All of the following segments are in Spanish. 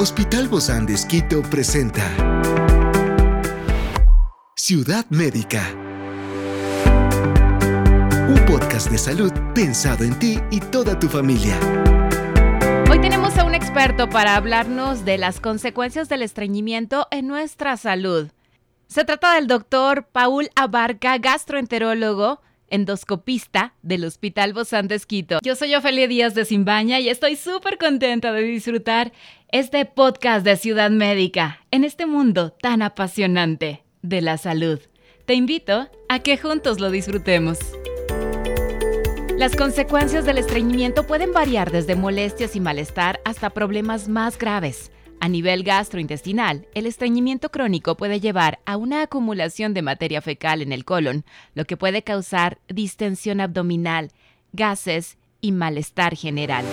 Hospital Bozán de Esquito presenta Ciudad Médica. Un podcast de salud pensado en ti y toda tu familia. Hoy tenemos a un experto para hablarnos de las consecuencias del estreñimiento en nuestra salud. Se trata del doctor Paul Abarca, gastroenterólogo, endoscopista del Hospital Bozán de Esquito. Yo soy Ofelia Díaz de Simbaña y estoy súper contenta de disfrutar este podcast de Ciudad Médica en este mundo tan apasionante de la salud. Te invito a que juntos lo disfrutemos. Las consecuencias del estreñimiento pueden variar desde molestias y malestar hasta problemas más graves. A nivel gastrointestinal, el estreñimiento crónico puede llevar a una acumulación de materia fecal en el colon, lo que puede causar distensión abdominal, gases y malestar general.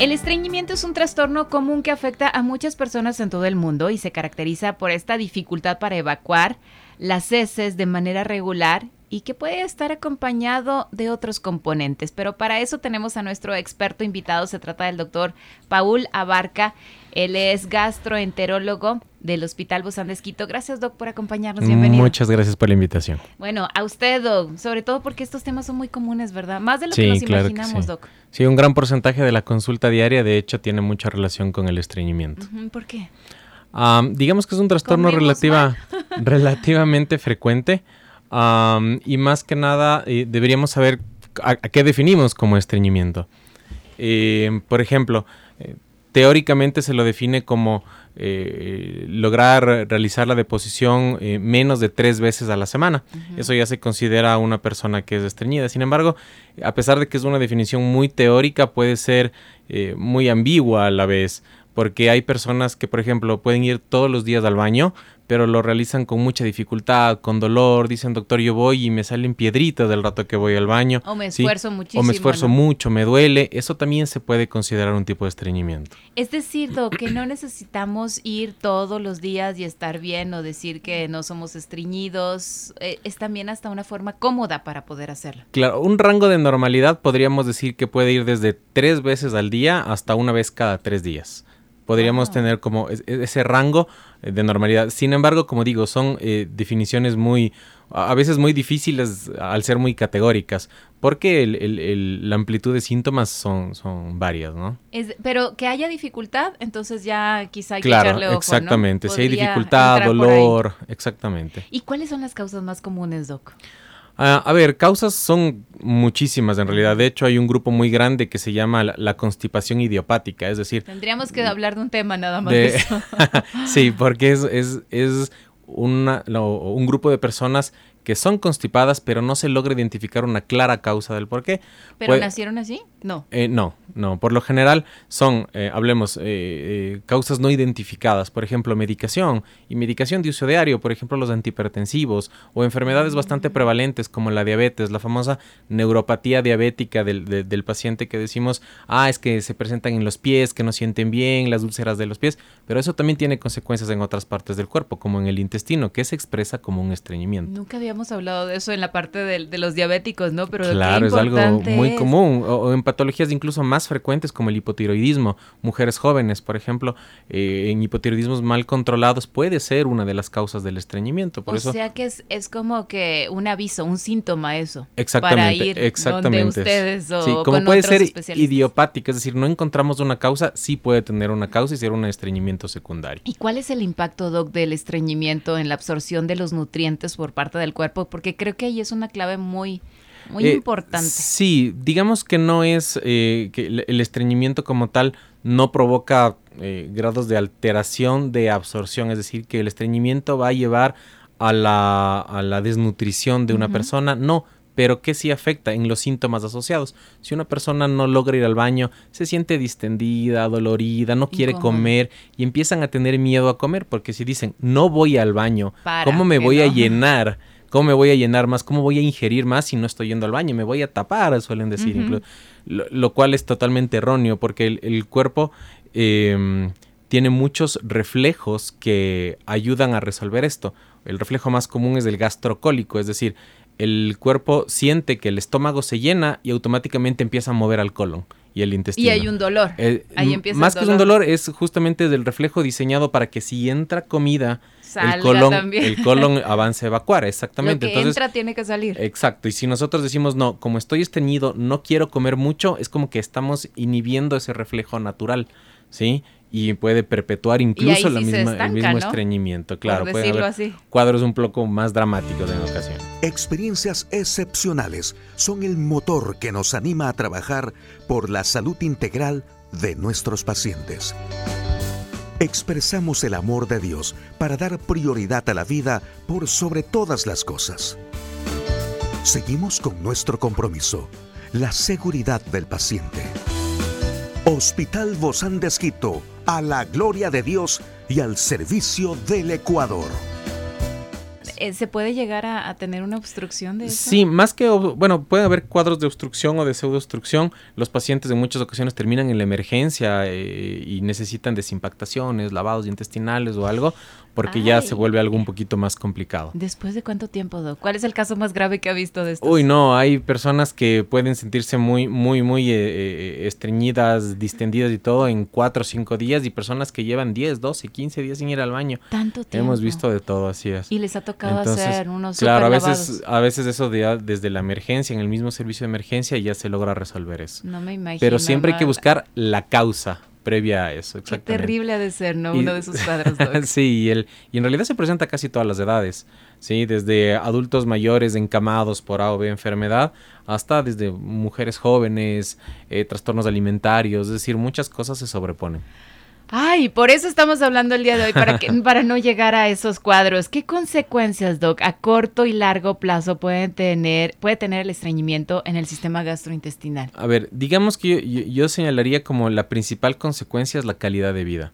El estreñimiento es un trastorno común que afecta a muchas personas en todo el mundo y se caracteriza por esta dificultad para evacuar las heces de manera regular y que puede estar acompañado de otros componentes. Pero para eso tenemos a nuestro experto invitado, se trata del doctor Paul Abarca. Él es gastroenterólogo del Hospital de Esquito. Gracias, Doc, por acompañarnos. Bienvenido. Muchas gracias por la invitación. Bueno, a usted, Doc, sobre todo porque estos temas son muy comunes, ¿verdad? Más de lo que nos imaginamos, Doc. Sí, un gran porcentaje de la consulta diaria, de hecho, tiene mucha relación con el estreñimiento. ¿Por qué? digamos que es un trastorno relativa, relativamente frecuente y más que nada, eh, deberíamos saber a, qué definimos como estreñimiento. Eh, por ejemplo, eh, teóricamente se lo define como lograr realizar la deposición menos de tres veces a la semana. Eso ya se considera una persona que es estreñida. Sin embargo, a pesar de que es una definición muy teórica, puede ser muy ambigua a la vez porque hay personas que, por ejemplo, pueden ir todos los días al baño, pero lo realizan con mucha dificultad, con dolor, dicen, doctor, yo voy y me salen piedritas del rato que voy al baño. O me esfuerzo muchísimo. O me esfuerzo mucho, me duele. Eso también se puede considerar un tipo de estreñimiento. Es decir, Doc, que no necesitamos ir todos los días y estar bien o decir que no somos estreñidos. Eh, es también hasta una forma cómoda para poder hacerlo. Claro, un rango de normalidad podríamos decir que puede ir desde tres veces al día hasta una vez cada tres días podríamos ah. tener como ese rango eh, de normalidad. Sin embargo, como digo, son eh, definiciones muy, a veces muy difíciles al ser muy categóricas, porque la amplitud de síntomas son, son varias, ¿no? pero que haya dificultad, entonces ya quizá hay que echarle ojo, exactamente. Si hay dificultad, dolor, exactamente. ¿Y cuáles son las causas más comunes, Doc? Ah, a ver, causas son muchísimas en realidad. De hecho, hay un grupo muy grande que se llama la, constipación idiopática, es decir... Tendríamos que hablar de un tema nada más. De, eso. sí, porque es, es, es una, un grupo de personas que son constipadas, pero no se logra identificar una clara causa del por qué. ¿Pero nacieron así? No. Eh, no, no. Por lo general son, eh, hablemos, eh, causas no identificadas. Por ejemplo, medicación y medicación de uso diario, por ejemplo, los antihipertensivos o enfermedades bastante mm. prevalentes como la diabetes, la famosa neuropatía diabética del, del, paciente que decimos, ah, es que se presentan en los pies, que no sienten bien, las úlceras de los pies, pero eso también tiene consecuencias en otras partes del cuerpo, como en el intestino, que se expresa como un estreñimiento. Nunca había hemos hablado de eso en la parte de, los diabéticos, ¿no? Pero claro, es algo muy común, o, en patologías incluso más frecuentes como el hipotiroidismo. Mujeres jóvenes, por ejemplo, eh, en hipotiroidismos mal controlados puede ser una de las causas del estreñimiento. Por o eso, sea que es, es, como que un aviso, un síntoma eso. Exactamente, para ir exactamente. ustedes o sí, como puede ser idiopática, es decir, no encontramos una causa, sí puede tener una causa y ser un estreñimiento secundario. ¿Y cuál es el impacto, Doc, del estreñimiento en la absorción de los nutrientes por parte del cuerpo? Porque creo que ahí es una clave muy, muy eh, importante. Sí, digamos que no es eh, que el estreñimiento como tal no provoca eh, grados de alteración de absorción, es decir, que el estreñimiento va a llevar a la, a la desnutrición de una persona, no, pero que sí afecta en los síntomas asociados. Si una persona no logra ir al baño, se siente distendida, dolorida, no quiere comer y empiezan a tener miedo a comer, porque si dicen, no voy al baño, ¿cómo me voy a llenar? ¿Cómo me voy a llenar más? ¿Cómo voy a ingerir más si no estoy yendo al baño? Me voy a tapar, suelen decir. lo, cual es totalmente erróneo porque el, cuerpo em, tiene muchos reflejos que ayudan a resolver esto. El reflejo más común es el gastrocólico, es decir, el cuerpo siente que el estómago se llena y automáticamente empieza a mover al colon. y el intestino. Y hay un dolor. Eh, Ahí m- empieza más el que un dolor, es justamente del reflejo diseñado para que si entra comida, Salga el colon, también. el colon avance a evacuar, Lo exactamente. que Entonces, entra tiene que salir. Exacto, y si nosotros decimos, no, como estoy estreñido, no quiero comer mucho, es como que estamos inhibiendo ese reflejo natural, ¿sí? Y puede perpetuar incluso la sí misma, estanca, el mismo ¿no? estreñimiento, claro. puede haber así. cuadros un poco más dramáticos en ocasión. Experiencias excepcionales son el motor que nos anima a trabajar por la salud integral de nuestros pacientes. Expresamos el amor de Dios para dar prioridad a la vida por sobre todas las cosas. Seguimos con nuestro compromiso, la seguridad del paciente. Hospital Bozán de Esquito, a la gloria de Dios y al servicio del Ecuador. Eh, ¿Se puede llegar a, a tener una obstrucción de eso? Sí, más que, bueno, puede haber cuadros de obstrucción o de pseudoobstrucción. Los pacientes en muchas ocasiones terminan en la emergencia eh, y necesitan desimpactaciones, lavados intestinales o algo, porque ya se vuelve algo un poquito más complicado. ¿Después de cuánto tiempo, Doc? ¿Cuál es el caso más grave que ha visto de esto? Uy, no, hay personas que pueden sentirse muy, muy, muy eh, eh, estreñidas, distendidas y todo en cuatro o cinco días y personas que llevan 10, 12, 15 días sin ir al baño. Tanto tiempo. Hemos visto de todo, así es. Y les ha tocado unos claro, a veces, a veces eso de- desde la emergencia, en el mismo servicio de emergencia, ya se logra resolver eso. No me imagino. Pero siempre hay que buscar la causa previa a eso, Qué terrible ha de ser, ¿no? Y- Uno de cuadros, Doc. sí, y, el, y en realidad se presenta casi todas las edades, ¿sí? Desde adultos mayores encamados por A o B enfermedad, hasta desde mujeres jóvenes, eh, trastornos alimentarios, es decir, muchas cosas se sobreponen. Ay, por eso estamos hablando el día de hoy, para, que, para no llegar a esos cuadros. ¿Qué consecuencias, Doc, a corto y largo plazo pueden tener, puede tener el estreñimiento en el sistema gastrointestinal? A ver, digamos que yo, yo- yo señalaría como la principal consecuencia es la calidad de vida.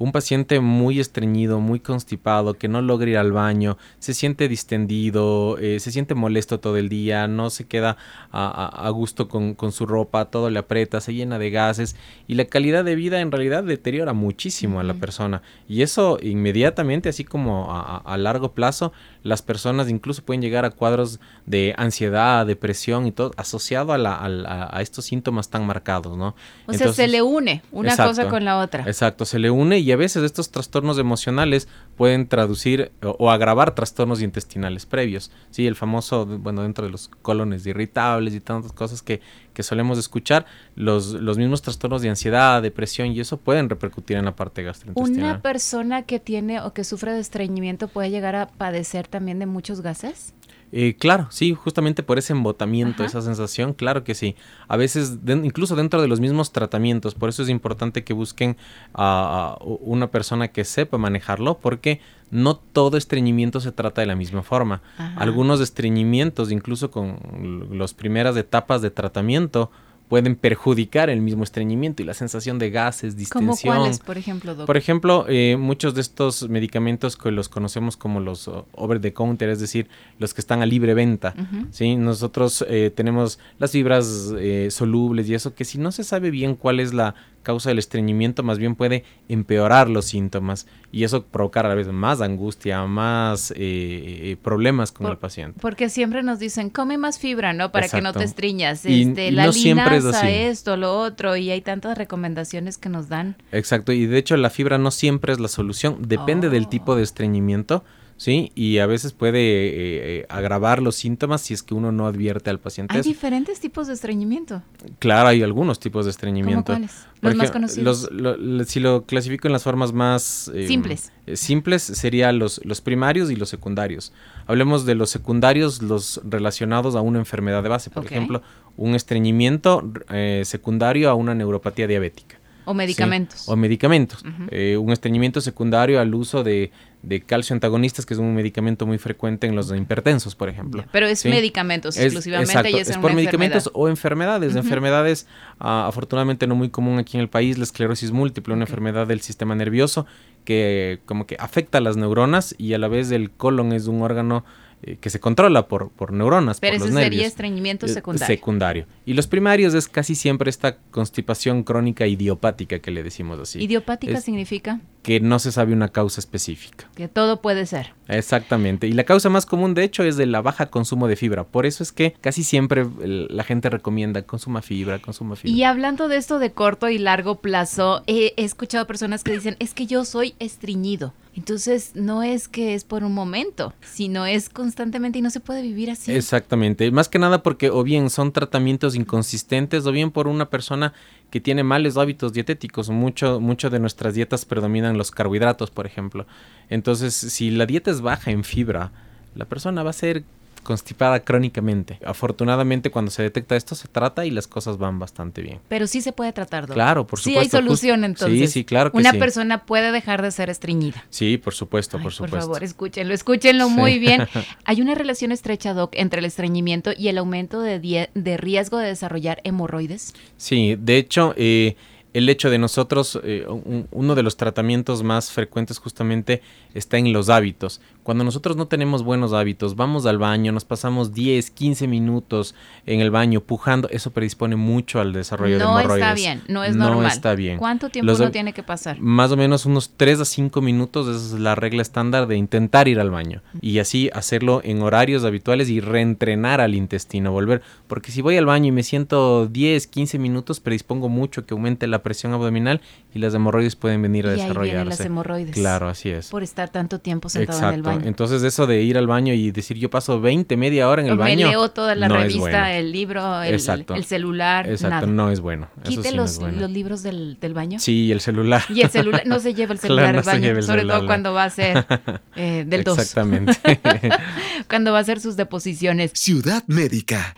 Un paciente muy estreñido, muy constipado, que no logra ir al baño, se siente distendido, eh, se siente molesto todo el día, no se queda a, gusto con, con su ropa, todo le aprieta, se llena de gases y la calidad de vida en realidad deteriora muchísimo a la persona. Y eso inmediatamente, así como a, largo plazo, las personas incluso pueden llegar a cuadros de ansiedad, depresión y todo asociado a, la- a la- a estos síntomas tan marcados, ¿no? O sea, se Entonces- le une una Exacto. cosa con la otra. Exacto, se le une y a veces estos trastornos emocionales pueden traducir o, o agravar trastornos intestinales previos. Sí, el famoso, bueno, dentro de los colones irritables y tantas cosas que, que solemos escuchar, los, los mismos trastornos de ansiedad, depresión y eso pueden repercutir en la parte gastrointestinal. ¿Una persona que tiene o que sufre de estreñimiento puede llegar a padecer también de muchos gases? Eh, claro, sí, justamente por ese embotamiento, Ajá. esa sensación, claro que sí. A veces, incluso dentro de los mismos tratamientos, por eso es importante que busquen a, a una persona que sepa manejarlo, porque no todo estreñimiento se trata de la misma forma. Ajá. Algunos estreñimientos, incluso con las primeras etapas de tratamiento, pueden perjudicar el mismo estreñimiento y la sensación de gases, ¿Cómo distensión. cuáles, por ejemplo, doctor? Por ejemplo, eh, muchos de estos medicamentos que los conocemos como los uh, over the counter, es decir, los que están a libre venta. ¿sí? Nosotros eh, tenemos las fibras eh, solubles y eso que si no se sabe bien cuál es la causa del estreñimiento, más bien puede empeorar los síntomas y eso provocar a la vez más angustia, más eh, eh, problemas con Por- el paciente. Porque siempre nos dicen, come más fibra, ¿no? Para que no te estriñas. Y- Este, y la no siempre es linaza, así. esto, lo otro, y hay tantas recomendaciones que nos dan. Exacto, y de hecho la fibra no siempre es la solución, depende del Oh. tipo de estreñimiento, ¿sí? Y a veces puede eh, eh, agravar los síntomas si es que uno no advierte al paciente. Hay eso. diferentes tipos de estreñimiento. Claro, hay algunos tipos de ¿Cómo estreñimiento. cuáles? Por Los más conocidos. los- lo- lo- si lo clasifico en las formas más eh, Simples. eh, simples serían los, los primarios y los secundarios. Hablemos de los secundarios, los relacionados a una enfermedad de base. Por ejemplo, un estreñimiento eh, secundario a una neuropatía diabética. O ¿sí? medicamentos. O medicamentos. Ujú. Eh, un estreñimiento secundario al uso de, de calcio antagonistas, que es un medicamento muy frecuente en los hipertensos, por ejemplo. Pero es ¿sí? medicamentos Es- exclusivamente exacto, y es, es por medicamentos enfermedad. o enfermedades. Ujú. Enfermedades, ah, afortunadamente no muy común aquí en el país, la esclerosis múltiple, una Ok. enfermedad del sistema nervioso que como que afecta a las neuronas y a la vez el colon es un órgano eh, que se controla por, por neuronas, Pero por ese los sería nervios. estreñimiento Eh, secundario. secundario. Y los primarios es casi siempre esta constipación crónica idiopática que le decimos así. Idiopática Es- significa que no se sabe una causa específica. Que todo puede ser. Exactamente. Y la causa más común, de hecho, es de la baja consumo de fibra. Por eso es que casi siempre la gente recomienda consuma fibra, consuma fibra. Y hablando de esto de corto y largo plazo, he escuchado personas que dicen, es que yo soy estreñido. Entonces no es que es por un momento, sino es constantemente y no se puede vivir así. Exactamente, más que nada porque o bien son tratamientos inconsistentes o bien por una persona que tiene males hábitos dietéticos. Mucho de nuestras dietas predominan los carbohidratos, por ejemplo. Entonces, si la dieta es baja en fibra, la persona va a ser constipada crónicamente. Afortunadamente cuando se detecta esto se trata y las cosas van bastante bien. Pero sí se puede tratar, Claro, por supuesto. Sí hay solución entonces. Sí, sí, claro que Una persona puede dejar de ser estreñida. Sí, por supuesto, por supuesto. Por favor, escúchenlo, escúchenlo muy bien. Hay una relación estrecha, Doc, entre el estreñimiento y el aumento de, de riesgo de desarrollar hemorroides. Sí, de hecho, eh, el hecho de nosotros, eh, uno de los tratamientos más frecuentes justamente está en los hábitos. Cuando nosotros no tenemos buenos hábitos, vamos al baño, nos pasamos 10, 15 minutos en el baño pujando, eso predispone mucho al desarrollo de hemorroides. No está bien, no es normal. No está bien. ¿Cuánto tiempo uno tiene que pasar? Más o menos unos 3 a 5 minutos, esa es la regla estándar de intentar ir al baño. Y así hacerlo en horarios habituales y reentrenar al intestino, volver. Porque si voy al baño y me siento 10, 15 minutos, predispongo mucho que aumente la presión abdominal y las hemorroides pueden venir a y desarrollarse. Ahí las hemorroides. Claro, así es. Por estar tanto tiempo sentado en el baño. Entonces eso de ir al baño y decir yo paso 20, media hora en el baño. Me leo toda la revista, el libro, el, el, celular. Exacto, no es bueno. Quite los, los, libros del, del, baño. Sí, el celular. Y el celular, no se lleva el celular al baño, sobre todo cuando va a ser eh, del 2. Exactamente. cuando va a hacer sus deposiciones. Ciudad Médica.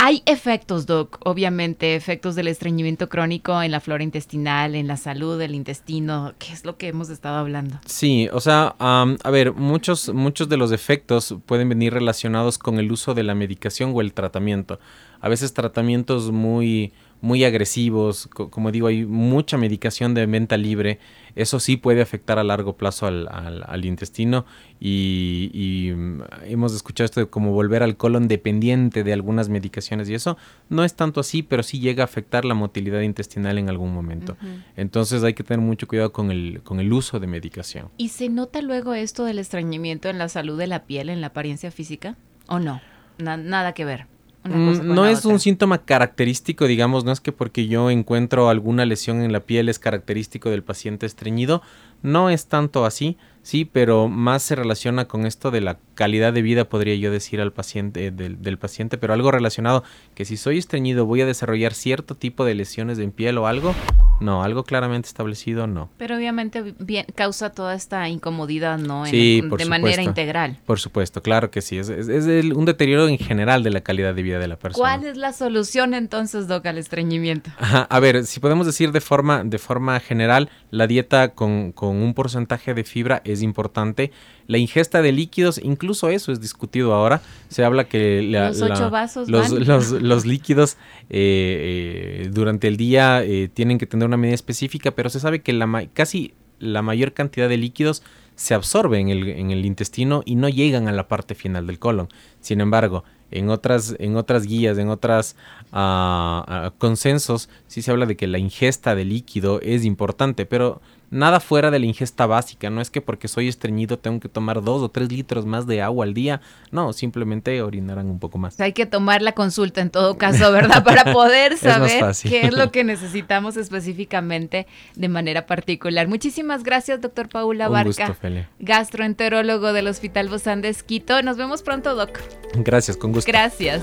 Hay efectos, Doc, obviamente, efectos del estreñimiento crónico en la flora intestinal, en la salud del intestino, que es lo que hemos estado hablando. Sí, o sea, a ver, muchos, muchos de los efectos pueden venir relacionados con el uso de la medicación o el tratamiento. A veces tratamientos muy, muy agresivos, como digo, hay mucha medicación de venta libre, eso sí puede afectar a largo plazo al, intestino y, mm, hemos escuchado esto de como volver al colon dependiente de algunas medicaciones y eso no es tanto así, pero sí llega a afectar la motilidad intestinal en algún momento. Entonces hay que tener mucho cuidado con el, con el uso de medicación. ¿Y se nota luego esto del estreñimiento en la salud de la piel, en la apariencia física o no? nada que ver. Mm, no es un síntoma característico, digamos, no es que porque yo encuentro alguna lesión en la piel es característico del paciente estreñido, no es tanto así, sí, pero más se relaciona con esto de la calidad de vida, podría yo decir al paciente, del, del, paciente, pero algo relacionado, que si soy estreñido voy a desarrollar cierto tipo de lesiones en piel o algo, no, algo claramente establecido, no. Pero obviamente bien, causa toda esta incomodidad, ¿no? sí, de manera integral. Por supuesto, claro que sí. Es, es, un deterioro en general de la calidad de vida de la persona. ¿Cuál es la solución entonces, Doc, al estreñimiento? a ver, si podemos decir de forma, de forma general, la dieta con, con un porcentaje de fibra es importante. La ingesta de líquidos, incluso eso es discutido ahora. Se habla que los, ocho vasos los, los, líquidos eh, eh, durante el día eh, tienen que tener una medida específica, pero se sabe que la, casi la mayor cantidad de líquidos se absorbe en el, en el intestino y no llegan a la parte final del colon. Sin embargo, en otras, en otras guías, en otros ah, ah, consensos, sí se habla de que la ingesta de líquido es importante, pero Nada fuera de la ingesta básica, no es que porque soy estreñido tengo que tomar dos o tres litros más de agua al día, no, simplemente orinarán un poco más. Hay que tomar la consulta en todo caso, ¿verdad? Para poder saber qué es lo que necesitamos específicamente de manera particular. Muchísimas gracias, doctor Paula Barca, gastroenterólogo del Hospital Bozán de Esquito. Nos vemos pronto, doc. Gracias, con gusto. Gracias.